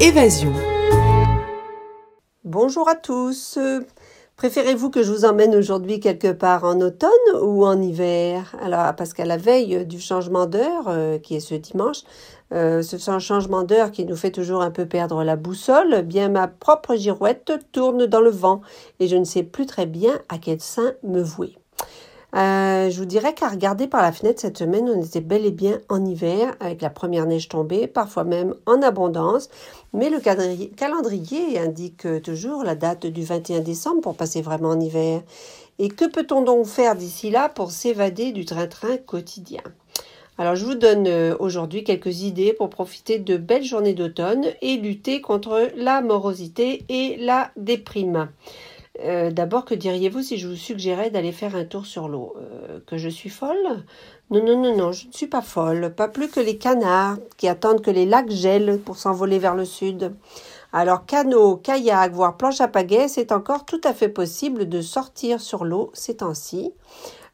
Évasion. Bonjour à tous. Préférez-vous que je vous emmène aujourd'hui quelque part en automne ou en hiver? Alors, parce qu'à la veille du changement d'heure, euh, qui est ce dimanche, euh, ce changement d'heure qui nous fait toujours un peu perdre la boussole, eh bien ma propre girouette tourne dans le vent et je ne sais plus très bien à quel sein me vouer. Euh, je vous dirais qu'à regarder par la fenêtre cette semaine, on était bel et bien en hiver avec la première neige tombée, parfois même en abondance. Mais le calendrier indique toujours la date du 21 décembre pour passer vraiment en hiver. Et que peut-on donc faire d'ici là pour s'évader du train-train quotidien? Alors je vous donne euh, aujourd'hui quelques idées pour profiter de belles journées d'automne et lutter contre la morosité et la déprime. Euh, d'abord, que diriez-vous si je vous suggérais d'aller faire un tour sur l'eau? Euh, Que je suis folle? Non, non, non, non, je ne suis pas folle. Pas plus que les canards qui attendent que les lacs gèlent pour s'envoler vers le sud. Alors, canot, kayak, voire planche à pagaie, c'est encore tout à fait possible de sortir sur l'eau ces temps-ci.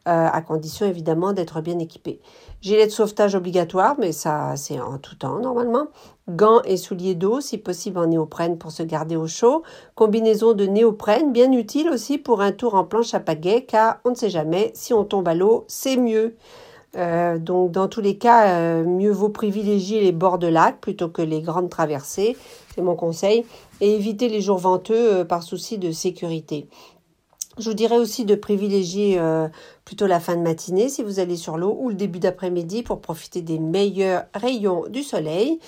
Euh, à condition évidemment d'être bien équipé. Gilet de sauvetage obligatoire, mais ça c'est en tout temps normalement. Gants et souliers d'eau, si possible en néoprène pour se garder au chaud. Combinaison de néoprène, bien utile aussi pour un tour en planche à pagaie, car on ne sait jamais, si on tombe à l'eau, c'est mieux. Euh, donc dans tous les cas, euh, mieux vaut privilégier les bords de lac plutôt que les grandes traversées, c'est mon conseil, et éviter les jours venteux par souci de sécurité. Je vous dirais aussi de privilégier euh, plutôt la fin de matinée si vous allez sur l'eau ou le début d'après-midi pour profiter des meilleurs rayons du soleil.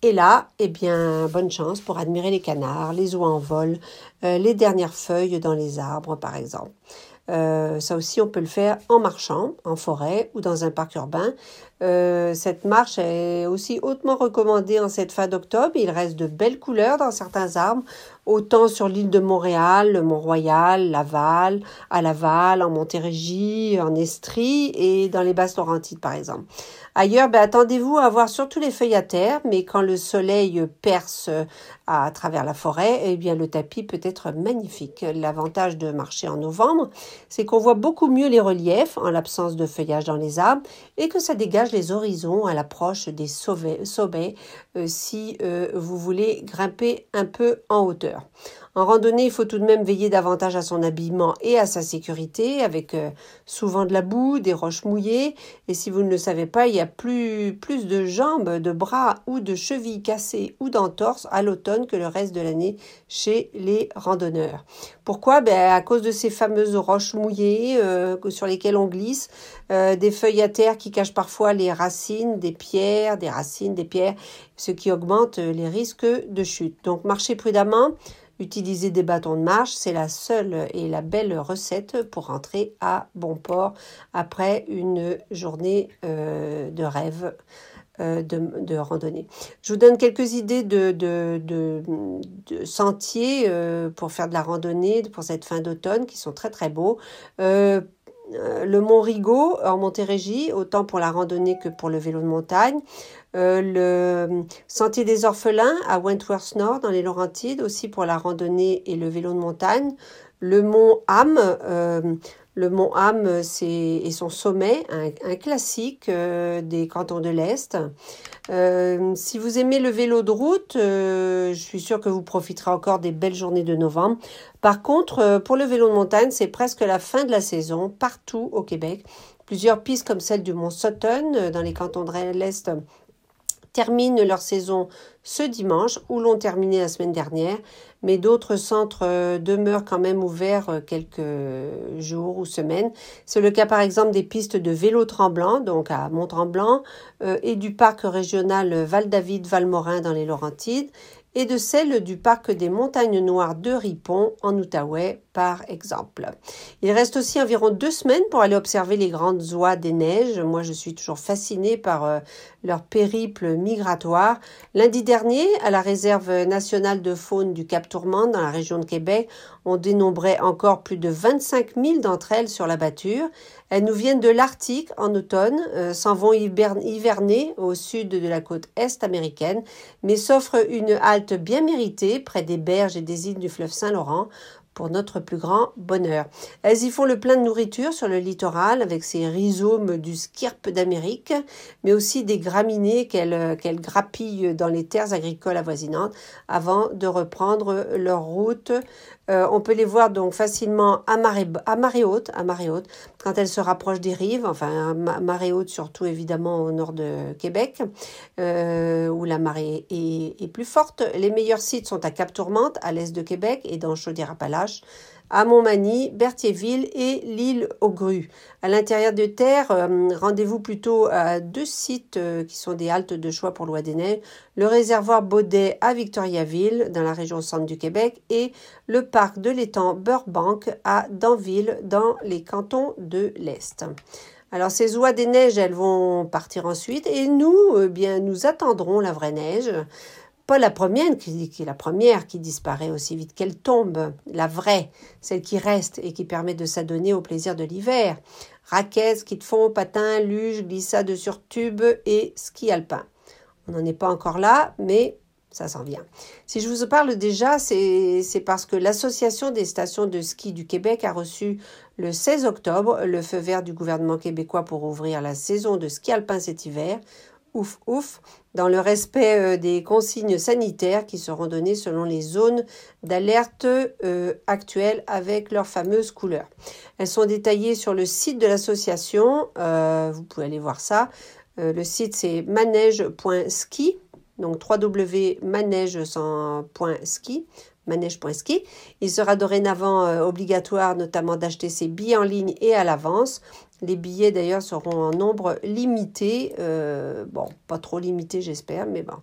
Et là, eh bien, bonne chance pour admirer les canards, les oies en vol, euh, les dernières feuilles dans les arbres, par exemple. Euh, ça aussi, on peut le faire en marchant, en forêt ou dans un parc urbain. Euh, cette marche est aussi hautement recommandée en cette fin d'octobre. Il reste de belles couleurs dans certains arbres, autant sur l'île de Montréal, le Mont-Royal, Laval, à Laval, en Montérégie, en Estrie et dans les Basses-Laurentides par exemple. Ailleurs, ben, attendez-vous à voir surtout les feuilles à terre, mais quand le soleil perce à travers la forêt, eh bien le tapis peut être magnifique. L'avantage de marcher en novembre, c'est qu'on voit beaucoup mieux les reliefs en l'absence de feuillage dans les arbres et que ça dégage horizons à l'approche des sommets euh, si euh, vous voulez grimper un peu en hauteur. En randonnée, il faut tout de même veiller davantage à son habillement et à sa sécurité, avec euh, souvent de la boue, des roches mouillées. Et si vous ne le savez pas, il y a plus, de jambes, de bras ou de chevilles cassées ou d'entorses à l'automne que le reste de l'année chez les randonneurs. Pourquoi? Ben, À cause de ces fameuses roches mouillées euh, sur lesquelles on glisse, euh, des feuilles à terre qui cachent parfois les racines, des pierres, des racines, des pierres, ce qui augmente les risques de chute. Donc marchez prudemment. Utiliser des bâtons de marche, c'est la seule et la belle recette pour rentrer à bon port après une journée euh, de rêve. Euh, de, randonnée. Je vous donne quelques idées de, sentiers euh, pour faire de la randonnée pour cette fin d'automne qui sont très très beaux. Le Mont Rigaud en Montérégie, autant pour la randonnée que pour le vélo de montagne. Euh, le Sentier des Orphelins à Wentworth Nord dans les Laurentides, aussi pour la randonnée et le vélo de montagne. Le Mont Ham, euh, le Mont Ham c'est, et son sommet, un, classique des cantons de l'Est. si vous aimez le vélo de route, je suis sûre que vous profiterez encore des belles journées de novembre. Par contre, euh, pour le vélo de montagne, c'est presque la fin de la saison partout au Québec. Plusieurs pistes comme celle du Mont Sutton euh, dans les cantons de l'Est terminent leur saison ce dimanche ou l'ont terminé la semaine dernière, mais d'autres centres euh, demeurent quand même ouverts quelques jours ou semaines. C'est le cas par exemple des pistes de vélo tremblant, donc à Mont-Tremblant, et du parc régional Val-David-Valmorin dans les Laurentides, et de celle du parc des montagnes noires de Ripon en Outaouais par exemple. Il reste aussi environ deux semaines pour aller observer les grandes oies des neiges. Moi, je suis toujours fascinée par euh, leur périple migratoire. Lundi dernier, à la réserve nationale de faune du Cap Tourmente dans la région de Québec, on dénombrait encore plus de 25 000 d'entre elles sur la bâture. Elles nous viennent de l'Arctique en automne, euh, s'en vont hiverner au sud de la côte est américaine, mais s'offrent une halte bien méritée près des berges et des îles du fleuve Saint-Laurent pour notre plus grand bonheur. Elles y font le plein de nourriture sur le littoral avec ces rhizomes du skirp d'Amérique, mais aussi des graminées qu'elles qu'elles grappillent dans les terres agricoles avoisinantes avant de reprendre leur route euh, on peut les voir donc facilement à marée, haute, à marée haute, quand elles se rapprochent des rives, enfin à marée haute surtout évidemment au nord de Québec, euh, où la marée est, est, plus forte. Les meilleurs sites sont à Cap Tourmente, à l'est de Québec, et dans Chaudière-Appalaches à Montmagny, Berthierville et l'île aux Grues. À l'intérieur de terre, euh, rendez-vous plutôt à deux sites euh, qui sont des haltes de choix pour Loi des Neiges, le réservoir Baudet à Victoriaville, dans la région centre du Québec, et le parc de l'étang Burbank à Danville, dans les cantons de l'Est. Alors ces oies des neiges, elles vont partir ensuite et nous, eh bien, nous attendrons la vraie neige pas la première qui, disparaît aussi vite qu'elle tombe, la vraie, celle qui reste et qui permet de s'adonner au plaisir de l'hiver. Raquettes, ski de fond, patins, luge, glissade sur tube et ski alpin. On n'en est pas encore là, mais ça s'en vient. Si je vous parle déjà, c'est parce que l'Association des stations de ski du Québec a reçu le 16 octobre le feu vert du gouvernement québécois pour ouvrir la saison de ski alpin cet hiver ouf ouf, dans le respect euh, des consignes sanitaires qui seront données selon les zones d'alerte euh, actuelles avec leurs fameuses couleurs. Elles sont détaillées sur le site de l'association, euh, vous pouvez aller voir ça. le site c'est manège.ski, donc www.manège.ski manège.ski. Il sera dorénavant obligatoire notamment d'acheter ses billets en ligne et à l'avance les billets d'ailleurs seront en nombre limité. Euh, bon, pas trop limité j'espère, mais bon.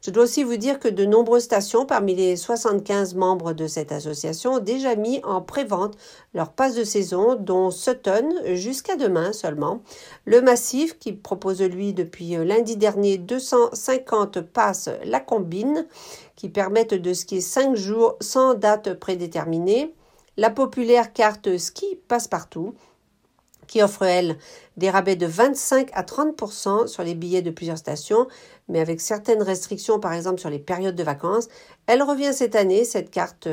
Je dois aussi vous dire que de nombreuses stations parmi les 75 membres de cette association ont déjà mis en pré-vente leur passe de saison, dont Sutton jusqu'à demain seulement. Le Massif qui propose lui depuis lundi dernier 250 passes la combine qui permettent de skier 5 jours sans date prédéterminée. La populaire carte ski passe partout qui offre, elle, des rabais de 25 à 30% sur les billets de plusieurs stations, mais avec certaines restrictions, par exemple sur les périodes de vacances. Elle revient cette année, cette carte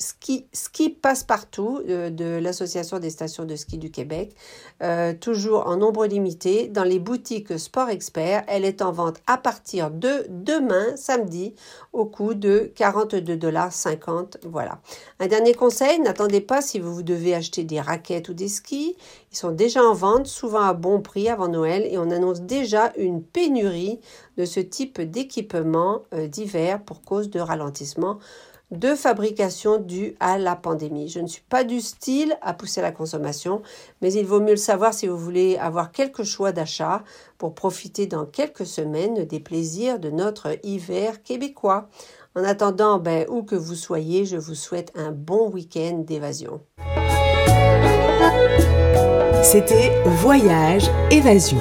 ski, ski passe-partout euh, de l'Association des stations de ski du Québec, euh, toujours en nombre limité dans les boutiques Sport Expert. Elle est en vente à partir de demain, samedi, au coût de 42,50 dollars. Voilà. Un dernier conseil, n'attendez pas si vous devez acheter des raquettes ou des skis. Ils sont déjà en vente, souvent à bon prix avant Noël, et on annonce déjà une pénurie de ce type d'équipement euh, d'hiver pour cause de ralentissement de fabrication due à la pandémie. Je ne suis pas du style à pousser la consommation, mais il vaut mieux le savoir si vous voulez avoir quelques choix d'achat pour profiter dans quelques semaines des plaisirs de notre hiver québécois. En attendant, ben, où que vous soyez, je vous souhaite un bon week-end d'évasion. C'était Voyage Évasion.